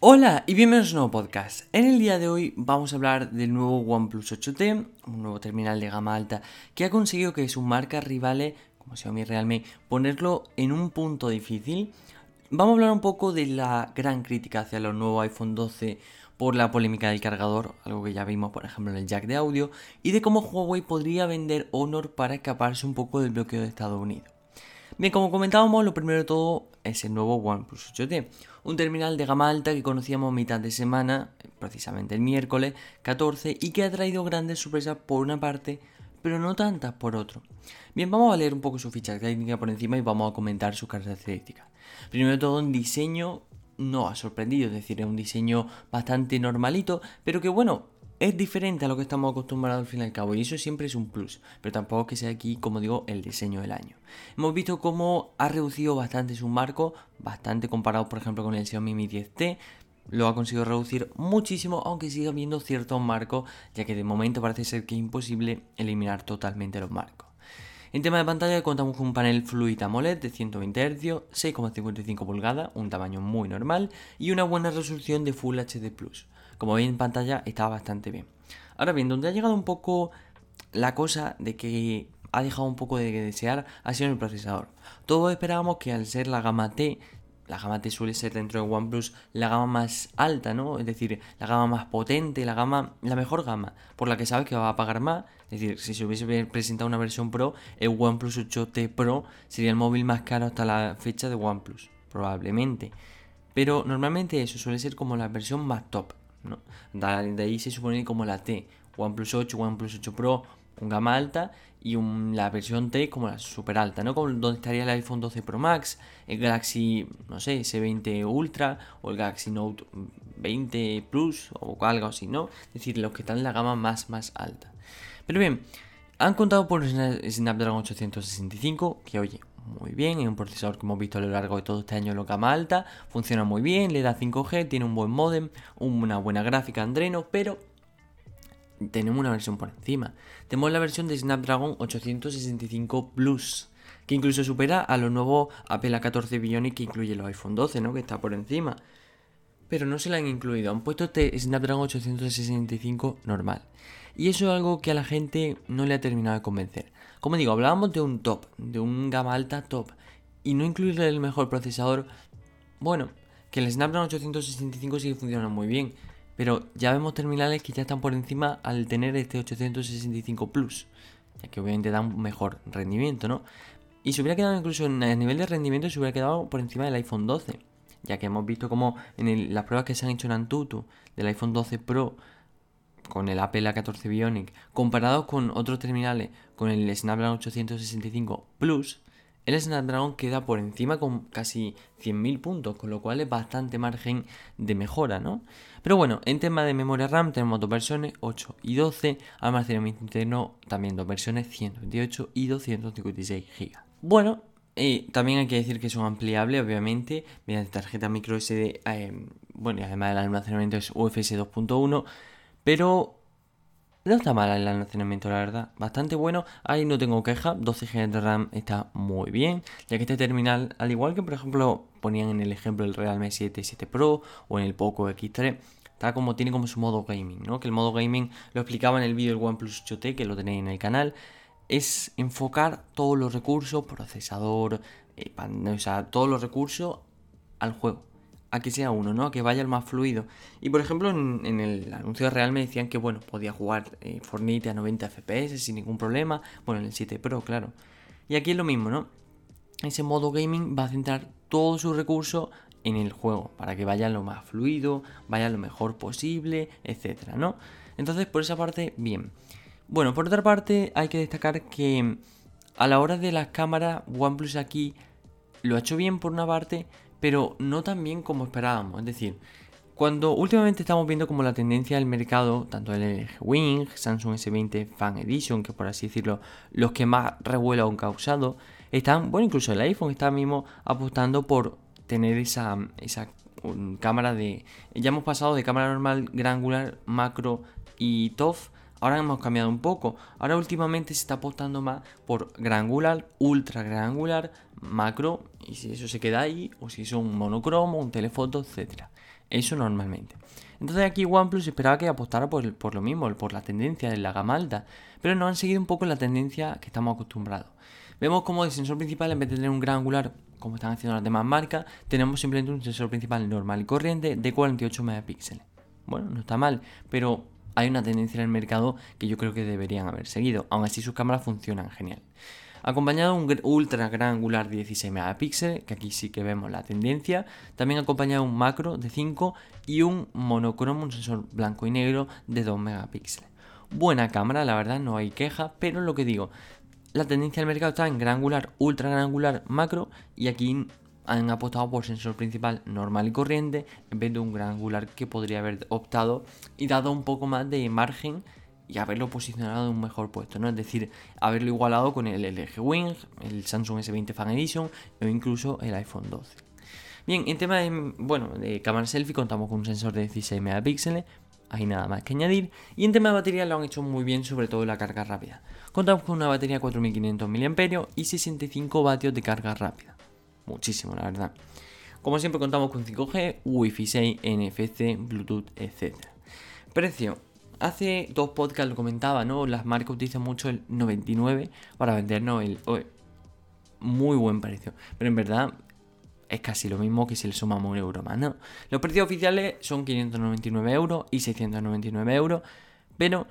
Hola y bienvenidos a un nuevo podcast. En el día de hoy vamos a hablar del nuevo OnePlus 8T, un nuevo terminal de gama alta que ha conseguido que sus marcas rivales, como Xiaomi y Realme, ponerlo en un punto difícil. Vamos a hablar un poco de la gran crítica hacia los nuevos iPhone 12 por la polémica del cargador, algo que ya vimos por ejemplo en el jack de audio, y de cómo Huawei podría vender Honor para escaparse un poco del bloqueo de Estados Unidos. Bien, como comentábamos, lo primero de todo es el nuevo OnePlus 8T, un terminal de gama alta que conocíamos mitad de semana, precisamente el miércoles 14, y que ha traído grandes sorpresas por una parte, pero no tantas por otro. Bien, vamos a leer un poco su ficha técnica por encima y vamos a comentar sus características. Primero de todo, un diseño no ha sorprendido, es decir, es un diseño bastante normalito, pero que bueno, es diferente a lo que estamos acostumbrados al fin y al cabo, y eso siempre es un plus, pero tampoco que sea aquí, como digo, el diseño del año. Hemos visto cómo ha reducido bastante su marco, bastante comparado, por ejemplo, con el Xiaomi Mi 10T, lo ha conseguido reducir muchísimo, aunque siga habiendo ciertos marcos, ya que de momento parece ser que es imposible eliminar totalmente los marcos. En tema de pantalla contamos con un panel Fluid AMOLED de 120 Hz, 6,55 pulgadas, un tamaño muy normal y una buena resolución de Full HD+. Como veis en pantalla está bastante bien. Ahora bien, donde ha llegado un poco la cosa de que ha dejado un poco de desear ha sido el procesador. Todos esperábamos que al ser la gama T, la gama T suele ser dentro de OnePlus la gama más alta, ¿no? Es decir, la gama más potente, la gama, la mejor gama, por la que sabes que va a pagar más. Es decir, si se hubiese presentado una versión Pro, el OnePlus 8T Pro sería el móvil más caro hasta la fecha de OnePlus, probablemente. Pero normalmente eso suele ser como la versión más top. De ahí se supone como la T, OnePlus 8, OnePlus 8 Pro, un gama alta y la versión T como la super alta, ¿no? Como donde estaría el iPhone 12 Pro Max, el Galaxy, no sé, S20 Ultra o el Galaxy Note 20 Plus o algo así, ¿no? Es decir, los que están en la gama más, más alta. Pero bien, han contado por Snapdragon 865, que oye, muy bien, es un procesador que hemos visto a lo largo de todo este año en la gama alta, funciona muy bien, le da 5G, tiene un buen modem, una buena gráfica Andreno, pero tenemos una versión por encima. Tenemos la versión de Snapdragon 865 Plus, que incluso supera a los nuevos Apple A14 Bionic que incluye los iPhone 12, ¿no? Que está por encima. Pero no se la han incluido, han puesto este Snapdragon 865 normal. Y eso es algo que a la gente no le ha terminado de convencer. Como digo, hablábamos de un top, de un gama alta top, y no incluirle el mejor procesador, bueno, que el Snapdragon 865 sigue funcionando muy bien, pero ya vemos terminales que ya están por encima al tener este 865 Plus, ya que obviamente da un mejor rendimiento, ¿no? Y se hubiera quedado incluso en el nivel de rendimiento, se hubiera quedado por encima del iPhone 12, ya que hemos visto como en las pruebas que se han hecho en Antutu del iPhone 12 Pro con el Apple A14 Bionic, comparados con otros terminales, con el Snapdragon 865 Plus, el Snapdragon queda por encima con casi 100.000 puntos, con lo cual es bastante margen de mejora, ¿no? Pero bueno, en tema de memoria RAM tenemos dos versiones, 8 y 12, almacenamiento interno también dos versiones, 128 y 256 GB. Bueno, eh, también hay que decir que son ampliables, obviamente, mediante tarjeta micro SD, eh, bueno, y además el almacenamiento es UFS 2.1, pero no está mal el almacenamiento, la verdad. Bastante bueno. Ahí no tengo queja. 12 GB de RAM está muy bien. Ya que este terminal, al igual que por ejemplo ponían en el ejemplo el Realme 7 7 Pro o en el Poco X3, está como, tiene como su modo gaming, ¿no? Que el modo gaming lo explicaba en el vídeo del OnePlus 8T, que lo tenéis en el canal. Es enfocar todos los recursos, procesador, eh, o sea, todos los recursos al juego a que sea uno, ¿no? A que vaya el más fluido. Y por ejemplo, en, el anuncio real me decían que, bueno, podía jugar eh, Fortnite a 90 FPS sin ningún problema. Bueno, en el 7 Pro, claro. Y aquí es lo mismo, ¿no? Ese modo gaming va a centrar todo su recurso en el juego, para que vaya lo más fluido, vaya lo mejor posible, etcétera, ¿no? Entonces, por esa parte, bien. Bueno, por otra parte, hay que destacar que a la hora de las cámaras, OnePlus aquí lo ha hecho bien por una parte, pero no tan bien como esperábamos. Es decir, cuando últimamente estamos viendo como la tendencia del mercado, tanto el LG Wing, Samsung S20 Fan Edition, que por así decirlo, los que más revuelo han causado, están, bueno, incluso el iPhone está mismo apostando por tener esa, esa cámara de... Ya hemos pasado de cámara normal, gran angular, macro y TOF Ahora hemos cambiado un poco. Ahora últimamente se está apostando más por gran angular, ultra gran angular, macro, y si eso se queda ahí, o si es un monocromo, un telefoto, etc. Eso normalmente. Entonces aquí OnePlus esperaba que apostara por, por lo mismo, por la tendencia de la gama alta, pero no han seguido un poco la tendencia que estamos acostumbrados. Vemos como el sensor principal, en vez de tener un gran angular, como están haciendo las demás marcas, tenemos simplemente un sensor principal normal y corriente de 48 megapíxeles. Bueno, no está mal, pero hay una tendencia en el mercado que yo creo que deberían haber seguido. Aún así sus cámaras funcionan genial. Acompañado de un ultra gran angular de 16 megapíxeles, que aquí sí que vemos la tendencia. También acompañado de un macro de 5 y un monocromo, un sensor blanco y negro de 2 megapíxeles. Buena cámara, la verdad, no hay queja, pero lo que digo, la tendencia del mercado está en gran angular, ultra gran angular, macro y aquí han apostado por sensor principal normal y corriente en vez de un gran angular que podría haber optado y dado un poco más de margen y haberlo posicionado en un mejor puesto, ¿no? Es decir, haberlo igualado con el LG Wing, el Samsung S20 Fan Edition o incluso el iPhone 12. Bien, en tema de, bueno, de cámara selfie contamos con un sensor de 16 megapíxeles, hay nada más que añadir. Y en tema de batería lo han hecho muy bien, sobre todo la carga rápida. Contamos con una batería 4500 mAh y 65 vatios de carga rápida muchísimo, la verdad. Como siempre contamos con 5G, Wi-Fi 6, NFC, Bluetooth, etc. Precio. Hace dos podcasts lo comentaba, ¿no? Las marcas utilizan mucho el 99 para vendernos el... muy buen precio. Pero en verdad es casi lo mismo que si le sumamos un euro más, ¿no? Los precios oficiales son 599 euros y 699 euros, pero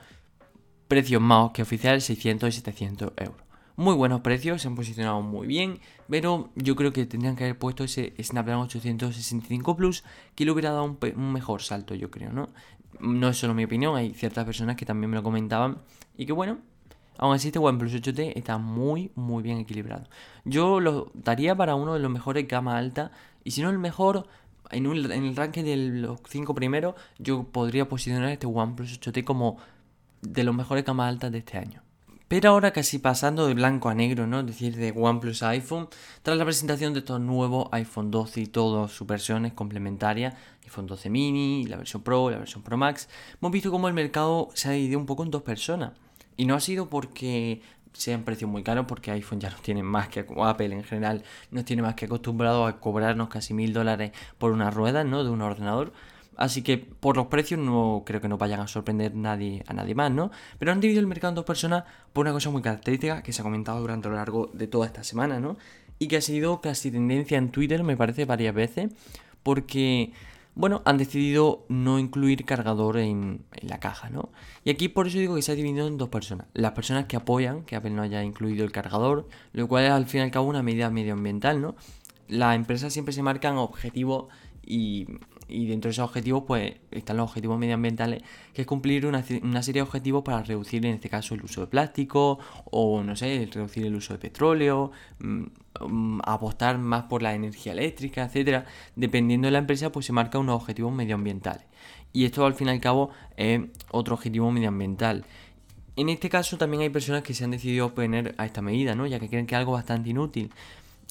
precios más que oficiales 600 y 700 euros muy buenos precios, se han posicionado muy bien, pero yo creo que tendrían que haber puesto ese Snapdragon 865 Plus que le hubiera dado un, mejor salto, yo creo, ¿no? No es solo mi opinión, hay ciertas personas que también me lo comentaban y que bueno, aún así este OnePlus 8T está muy, muy bien equilibrado. Yo lo daría para uno de los mejores gama alta y si no el mejor, en, en el ranking de los 5 primeros, yo podría posicionar este OnePlus 8T como de los mejores gama altas de este año. Pero ahora casi pasando de blanco a negro, ¿no? Es decir, de OnePlus a iPhone, tras la presentación de estos nuevos iPhone 12 y todas sus versiones complementarias, iPhone 12 mini, la versión Pro, la versión Pro Max, hemos visto cómo el mercado se ha dividido un poco en dos personas. Y no ha sido porque sean precios muy caros, porque iPhone ya no tiene más que, Apple en general, no tiene más que acostumbrado a cobrarnos casi mil dólares por una rueda, ¿no? De un ordenador Así que por los precios no creo que no vayan a sorprender nadie, a nadie más, ¿no? Pero han dividido el mercado en dos personas por una cosa muy característica que se ha comentado durante lo largo de toda esta semana, ¿no? Y que ha sido casi tendencia en Twitter, me parece, varias veces, porque, bueno, han decidido no incluir cargador en, en la caja, ¿no? Y aquí por eso digo que se ha dividido en dos personas. Las personas que apoyan que Apple no haya incluido el cargador, lo cual es al fin y al cabo una medida medioambiental, ¿no? Las empresas siempre se marcan objetivos y y dentro de esos objetivos pues están los objetivos medioambientales, que es cumplir una, serie de objetivos para reducir en este caso el uso de plástico o no sé, reducir el uso de petróleo, mm, mm, apostar más por la energía eléctrica, etcétera. Dependiendo de la empresa pues se marca unos objetivos medioambientales. Y esto al fin y al cabo es otro objetivo medioambiental. En este caso también hay personas que se han decidido oponer a esta medida, ¿no? Ya que creen que es algo bastante inútil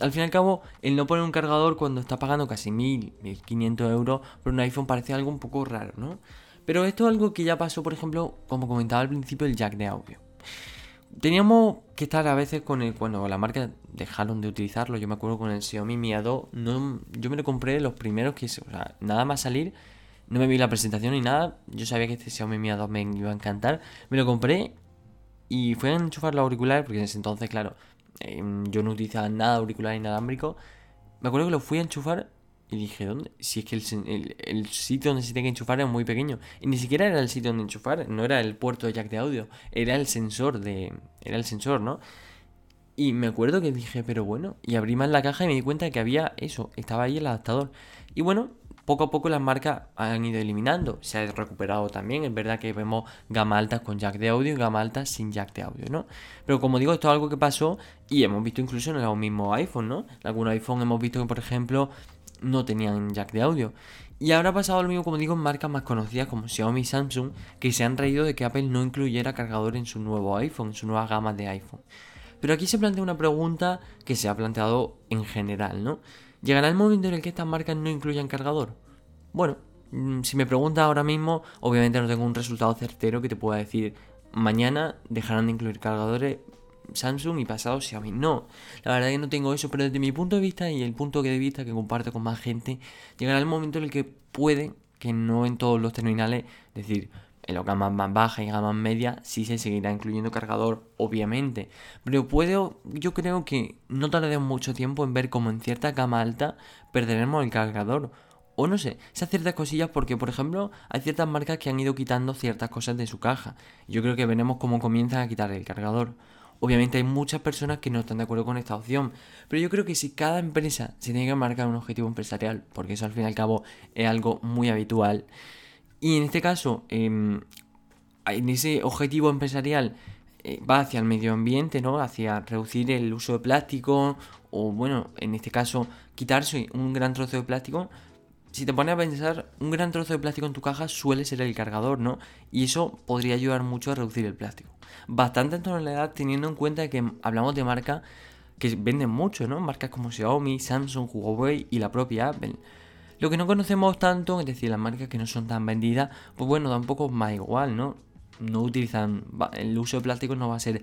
al fin y al cabo, el no poner un cargador cuando está pagando casi 1000, 1500 euros por un iPhone parece algo un poco raro, ¿no? Pero esto es algo que ya pasó, por ejemplo, como comentaba al principio, el jack de audio. Teníamos que estar a veces con el. Cuando la marca dejaron de utilizarlo, yo me acuerdo con el Xiaomi Mi A2, no, yo me lo compré los primeros que. O sea, nada más salir, no me vi la presentación ni nada. Yo sabía que este Xiaomi Mi A2 me iba a encantar. Me lo compré y fui a enchufar los auriculares, porque en ese entonces, claro, Em, yo no utilizaba nada auricular inalámbrico. Me acuerdo que lo fui a enchufar y dije, ¿dónde? Si es que el, sitio donde se tiene que enchufar es muy pequeño. Y ni siquiera era el sitio donde enchufar, no era el puerto de jack de audio, era el sensor de. Era el sensor, ¿no? Y me acuerdo que dije, pero bueno, y abrí más la caja y me di cuenta que había eso, estaba ahí el adaptador. Y bueno, poco a poco las marcas han ido eliminando. Se ha recuperado también. Es verdad que vemos gama altas con jack de audio y gama altas sin jack de audio, ¿no? Pero como digo, esto es algo que pasó y hemos visto incluso en los mismos iPhone, ¿no? En algunos iPhone hemos visto que, por ejemplo, no tenían jack de audio. Y ahora ha pasado lo mismo, como digo, en marcas más conocidas como Xiaomi y Samsung, que se han reído de que Apple no incluyera cargador en su nuevo iPhone, en su nueva gama de iPhone. Pero aquí se plantea una pregunta que se ha planteado en general, ¿no? ¿Llegará el momento en el que estas marcas no incluyan cargador? Bueno, mm, si me preguntas ahora mismo, obviamente no tengo un resultado certero que te pueda decir mañana dejarán de incluir cargadores Samsung y pasado Xiaomi. No, la verdad que no tengo eso, pero desde mi punto de vista y el punto de vista que comparto con más gente, llegará el momento en el que puede, que no en todos los terminales, es decir, en los gamas más bajas y gamas medias sí se seguirá incluyendo cargador, obviamente. Pero puedo, yo creo que no tardemos mucho tiempo en ver cómo en cierta gama alta perderemos el cargador. O no sé, esas ciertas cosillas porque, por ejemplo, hay ciertas marcas que han ido quitando ciertas cosas de su caja. Yo creo que veremos cómo comienzan a quitar el cargador. Obviamente hay muchas personas que no están de acuerdo con esta opción, pero yo creo que si cada empresa se tiene que marcar un objetivo empresarial, porque eso al fin y al cabo es algo muy habitual, y en este caso, em, en ese objetivo empresarial eh, va hacia el medio ambiente, ¿no? Hacia reducir el uso de plástico o, bueno, en este caso, quitarse un gran trozo de plástico. Si te pones a pensar, un gran trozo de plástico en tu caja suele ser el cargador, ¿no? Y eso podría ayudar mucho a reducir el plástico. Bastante en tonalidad teniendo en cuenta que hablamos de marcas que venden mucho, ¿no? Marcas como Xiaomi, Samsung, Huawei y la propia Apple. Lo que no conocemos tanto, es decir, las marcas que no son tan vendidas, pues bueno, da un poco más igual, ¿no? No utilizan, el uso de plástico no va a ser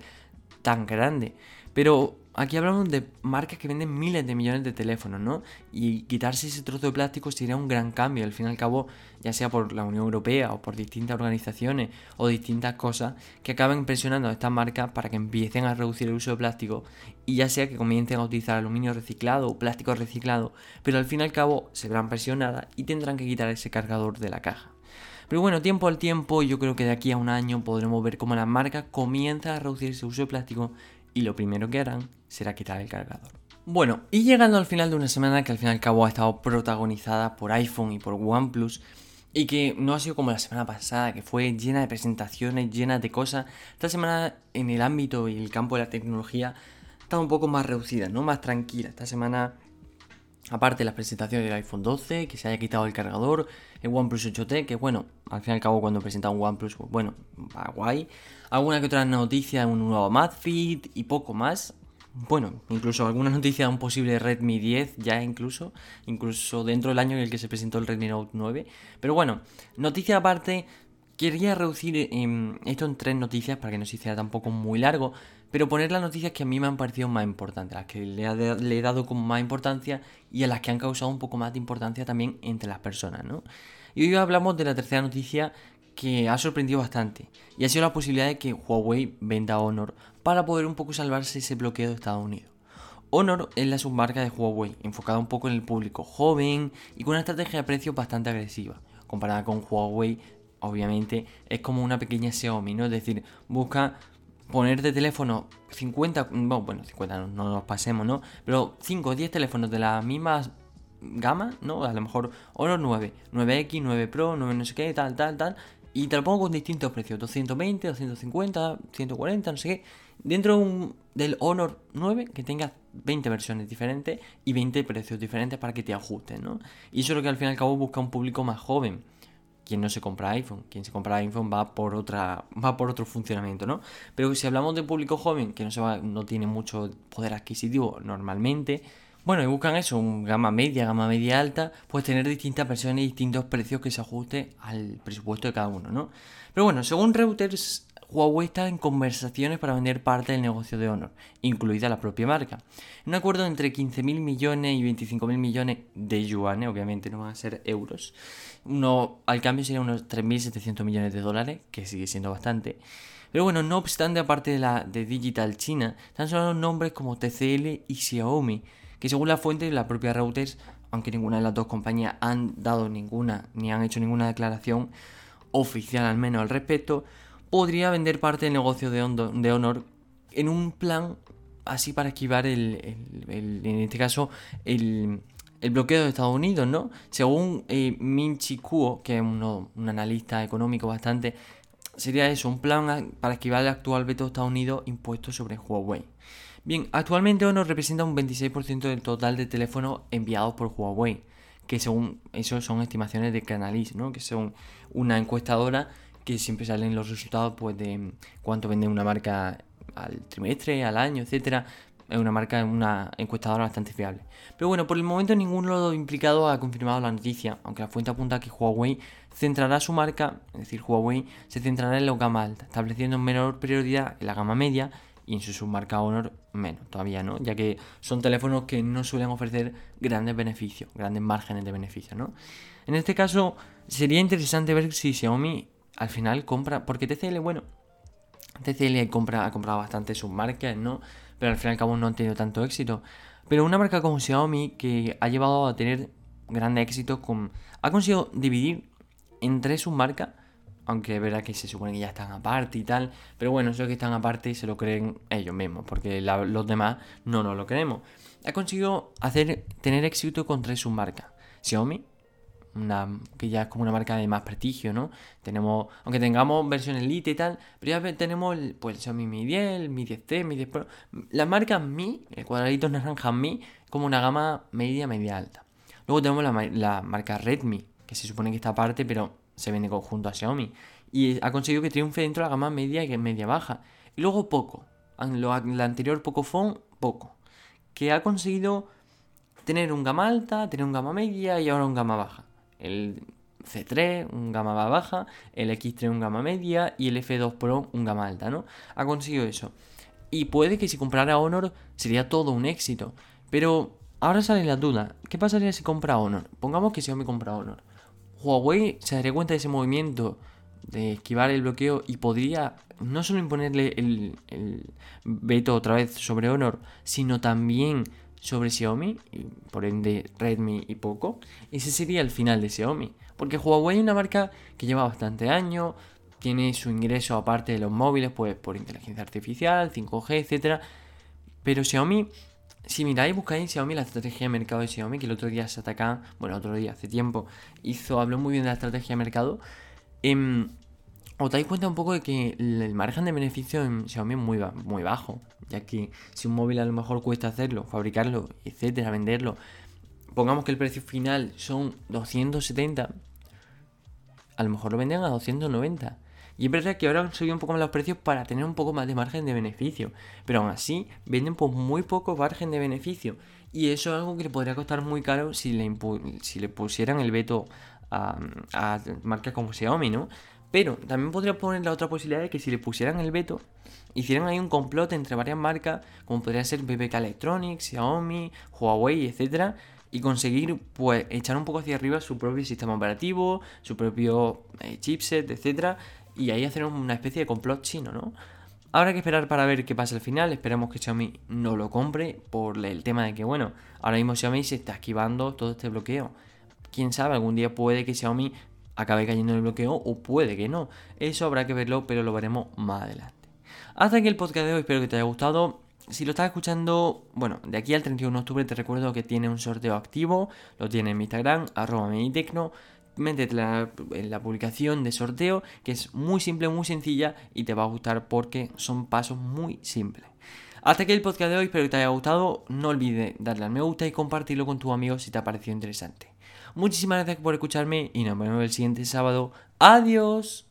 tan grande. Pero aquí hablamos de marcas que venden miles de millones de teléfonos, ¿no? Y quitarse ese trozo de plástico sería un gran cambio. Al fin y al cabo, ya sea por la Unión Europea o por distintas organizaciones o distintas cosas que acaben presionando a estas marcas para que empiecen a reducir el uso de plástico y ya sea que comiencen a utilizar aluminio reciclado o plástico reciclado, pero al fin y al cabo se verán presionadas y tendrán que quitar ese cargador de la caja. Pero bueno, tiempo al tiempo, yo creo que de aquí a un año podremos ver cómo las marcas comienzan a reducir ese uso de plástico y lo primero que harán será quitar el cargador. Bueno, y llegando al final de una semana que al fin y al cabo ha estado protagonizada por iPhone y por OnePlus, y que no ha sido como la semana pasada, que fue llena de presentaciones, llena de cosas. Esta semana en el ámbito y el campo de la tecnología está un poco más reducida, ¿no? Más tranquila. Esta semana, aparte las presentaciones del iPhone 12, que se haya quitado el cargador, el OnePlus 8T, que bueno, al fin y al cabo cuando presenta un OnePlus, pues bueno, va guay. Alguna que otra noticia, un nuevo MadFit y poco más. Bueno, incluso alguna noticia de un posible Redmi 10 ya incluso, incluso dentro del año en el que se presentó el Redmi Note 9. Pero bueno, noticia aparte, quería reducir em, esto en tres noticias para que no se hiciera tampoco muy largo, pero poner las noticias que a mí me han parecido más importantes, las que le, he dado como más importancia y a las que han causado un poco más de importancia también entre las personas, ¿no? Y hoy hablamos de la tercera noticia que ha sorprendido bastante y ha sido la posibilidad de que Huawei venda Honor para poder un poco salvarse ese bloqueo de Estados Unidos. Honor es la submarca de Huawei, enfocada un poco en el público joven y con una estrategia de precios bastante agresiva. Comparada con Huawei, obviamente es como una pequeña Xiaomi, ¿no? Es decir, busca poner de teléfono 50, bueno, 50 no, no nos pasemos, ¿no? Pero 5 o 10 teléfonos de las mismas gama, ¿no? A lo mejor Honor 9, 9X, 9 Pro, 9 no sé qué, tal, tal, tal. Y te lo pongo con distintos precios, 220, 250, 140, no sé qué. Dentro del Honor 9 que tengas 20 versiones diferentes y 20 precios diferentes para que te ajusten, ¿no? Y eso es lo que al fin y al cabo busca un público más joven. Quien no se compra iPhone, quien se compra iPhone va por otra, va por otro funcionamiento, ¿no? Pero si hablamos de público joven que no se va, no tiene mucho poder adquisitivo normalmente, bueno, y buscan eso, un gama media, gama media alta, pues tener distintas versiones y distintos precios que se ajuste al presupuesto de cada uno, ¿no? Pero bueno, según Reuters, Huawei está en conversaciones para vender parte del negocio de Honor, incluida la propia marca. Un acuerdo entre 15.000 millones y 25.000 millones de yuanes, obviamente no van a ser euros. Uno, al cambio sería unos 3.700 millones de dólares, que sigue siendo bastante. Pero bueno, no obstante, aparte de la de Digital China, están sonando nombres como TCL y Xiaomi que según la fuente, la propia Reuters, aunque ninguna de las dos compañías han dado ninguna ni han hecho ninguna declaración oficial al menos al respecto, podría vender parte del negocio de, Honor en un plan así para esquivar el, en este caso el, bloqueo de Estados Unidos, ¿no? Según eh, Kuo, que es un analista económico bastante, sería eso, un plan para esquivar el actual veto de Estados Unidos impuesto sobre Huawei. Bien, actualmente Honor representa un 26% del total de teléfonos enviados por Huawei, que según eso son estimaciones de Canalys, ¿no? que son una encuestadora que siempre salen los resultados pues, de cuánto vende una marca al trimestre, al año, etcétera. Es una marca, una encuestadora bastante fiable. Pero bueno, por el momento ninguno de los implicados ha confirmado la noticia, aunque la fuente apunta que Huawei centrará su marca, es decir, Huawei se centrará en la gama alta, estableciendo menor prioridad en la gama media y en su submarca Honor menos, todavía no, ya que son teléfonos que no suelen ofrecer grandes beneficios, grandes márgenes de beneficio, ¿no? En este caso, sería interesante ver si Xiaomi al final compra, porque TCL, bueno, TCL compra, ha comprado bastante sus marcas, ¿no? Pero al fin y al cabo no han tenido tanto éxito. Pero una marca como Xiaomi que ha llevado a tener grande éxito con... Ha conseguido dividir entre sus marcas, aunque es verdad que se supone que ya están aparte y tal, pero bueno, eso que están aparte se lo creen ellos mismos, porque los demás no nos lo creemos. Ha conseguido hacer, tener éxito con tres submarcas. Xiaomi, que ya es como una marca de más prestigio, ¿no? Tenemos, aunque tengamos versión Elite y tal, pero ya tenemos el, pues, Xiaomi Mi 10, el Mi 10T, Mi 10 Pro. Las marcas Mi, el cuadradito naranja Mi, como una gama media, media alta. Luego tenemos la, la marca Redmi, que se supone que está aparte, pero se vende conjunto a Xiaomi. Y ha conseguido que triunfe dentro de la gama media y media baja. Y luego Poco. Lo, la anterior Pocophone, Poco. Que ha conseguido tener un gama alta, tener un gama media y ahora un gama baja el C3, un gama baja, el X3 un gama media y el F2 Pro un gama alta, ¿no? Ha conseguido eso. Y puede que si comprara Honor sería todo un éxito. Pero ahora sale la duda. ¿Qué pasaría si compra Honor? Pongamos que Xiaomi compra Honor. Huawei se daría cuenta de ese movimiento de esquivar el bloqueo y podría no solo imponerle el, el veto otra vez sobre Honor, sino también sobre Xiaomi, y por ende Redmi y Poco, ese sería el final de Xiaomi. Porque Huawei es una marca que lleva bastante años, tiene su ingreso aparte de los móviles, pues por inteligencia artificial, 5G, etc. Pero Xiaomi, si miráis, buscáis Xiaomi, la estrategia de mercado de Xiaomi, que el otro día se ataca, bueno, otro día, hace tiempo, hizo, habló muy bien de la estrategia de mercado. Eh, os dais cuenta un poco de que el margen de beneficio en Xiaomi es muy, muy bajo, ya que si un móvil a lo mejor cuesta hacerlo, fabricarlo, etcétera, venderlo, pongamos que el precio final son 270, a lo mejor lo venden a 290. Y es verdad que ahora han subido un poco más los precios para tener un poco más de margen de beneficio. Pero aún así, venden por muy poco margen de beneficio. Y eso es algo que le podría costar muy caro si le, si le pusieran el veto a, a marcas como Xiaomi, ¿no? Pero también podría poner la otra posibilidad de que si le pusieran el veto, hicieran ahí un complot entre varias marcas, como podría ser BBK Electronics, Xiaomi, Huawei, etcétera, y conseguir pues echar un poco hacia arriba su propio sistema operativo, su propio eh, chipset, etcétera, y ahí hacer una especie de complot chino, ¿no? Habrá que esperar para ver qué pasa al final. Esperemos que Xiaomi no lo compre por el tema de que, bueno, ahora mismo Xiaomi se está esquivando todo este bloqueo. Quién sabe, algún día puede que Xiaomi acabe cayendo en el bloqueo o puede que no. Eso habrá que verlo, pero lo veremos más adelante. Hasta aquí el podcast de hoy, espero que te haya gustado. Si lo estás escuchando, bueno, de aquí al 31 de octubre te recuerdo que tiene un sorteo activo, lo tiene en mi Instagram, arroba. Métete en la publicación de sorteo, que es muy simple, muy sencilla y te va a gustar porque son pasos muy simples. Hasta aquí el podcast de hoy, espero que te haya gustado. No olvides darle al me gusta y compartirlo con tus amigos si te ha parecido interesante. Muchísimas gracias por escucharme y nos vemos el siguiente sábado. Adiós.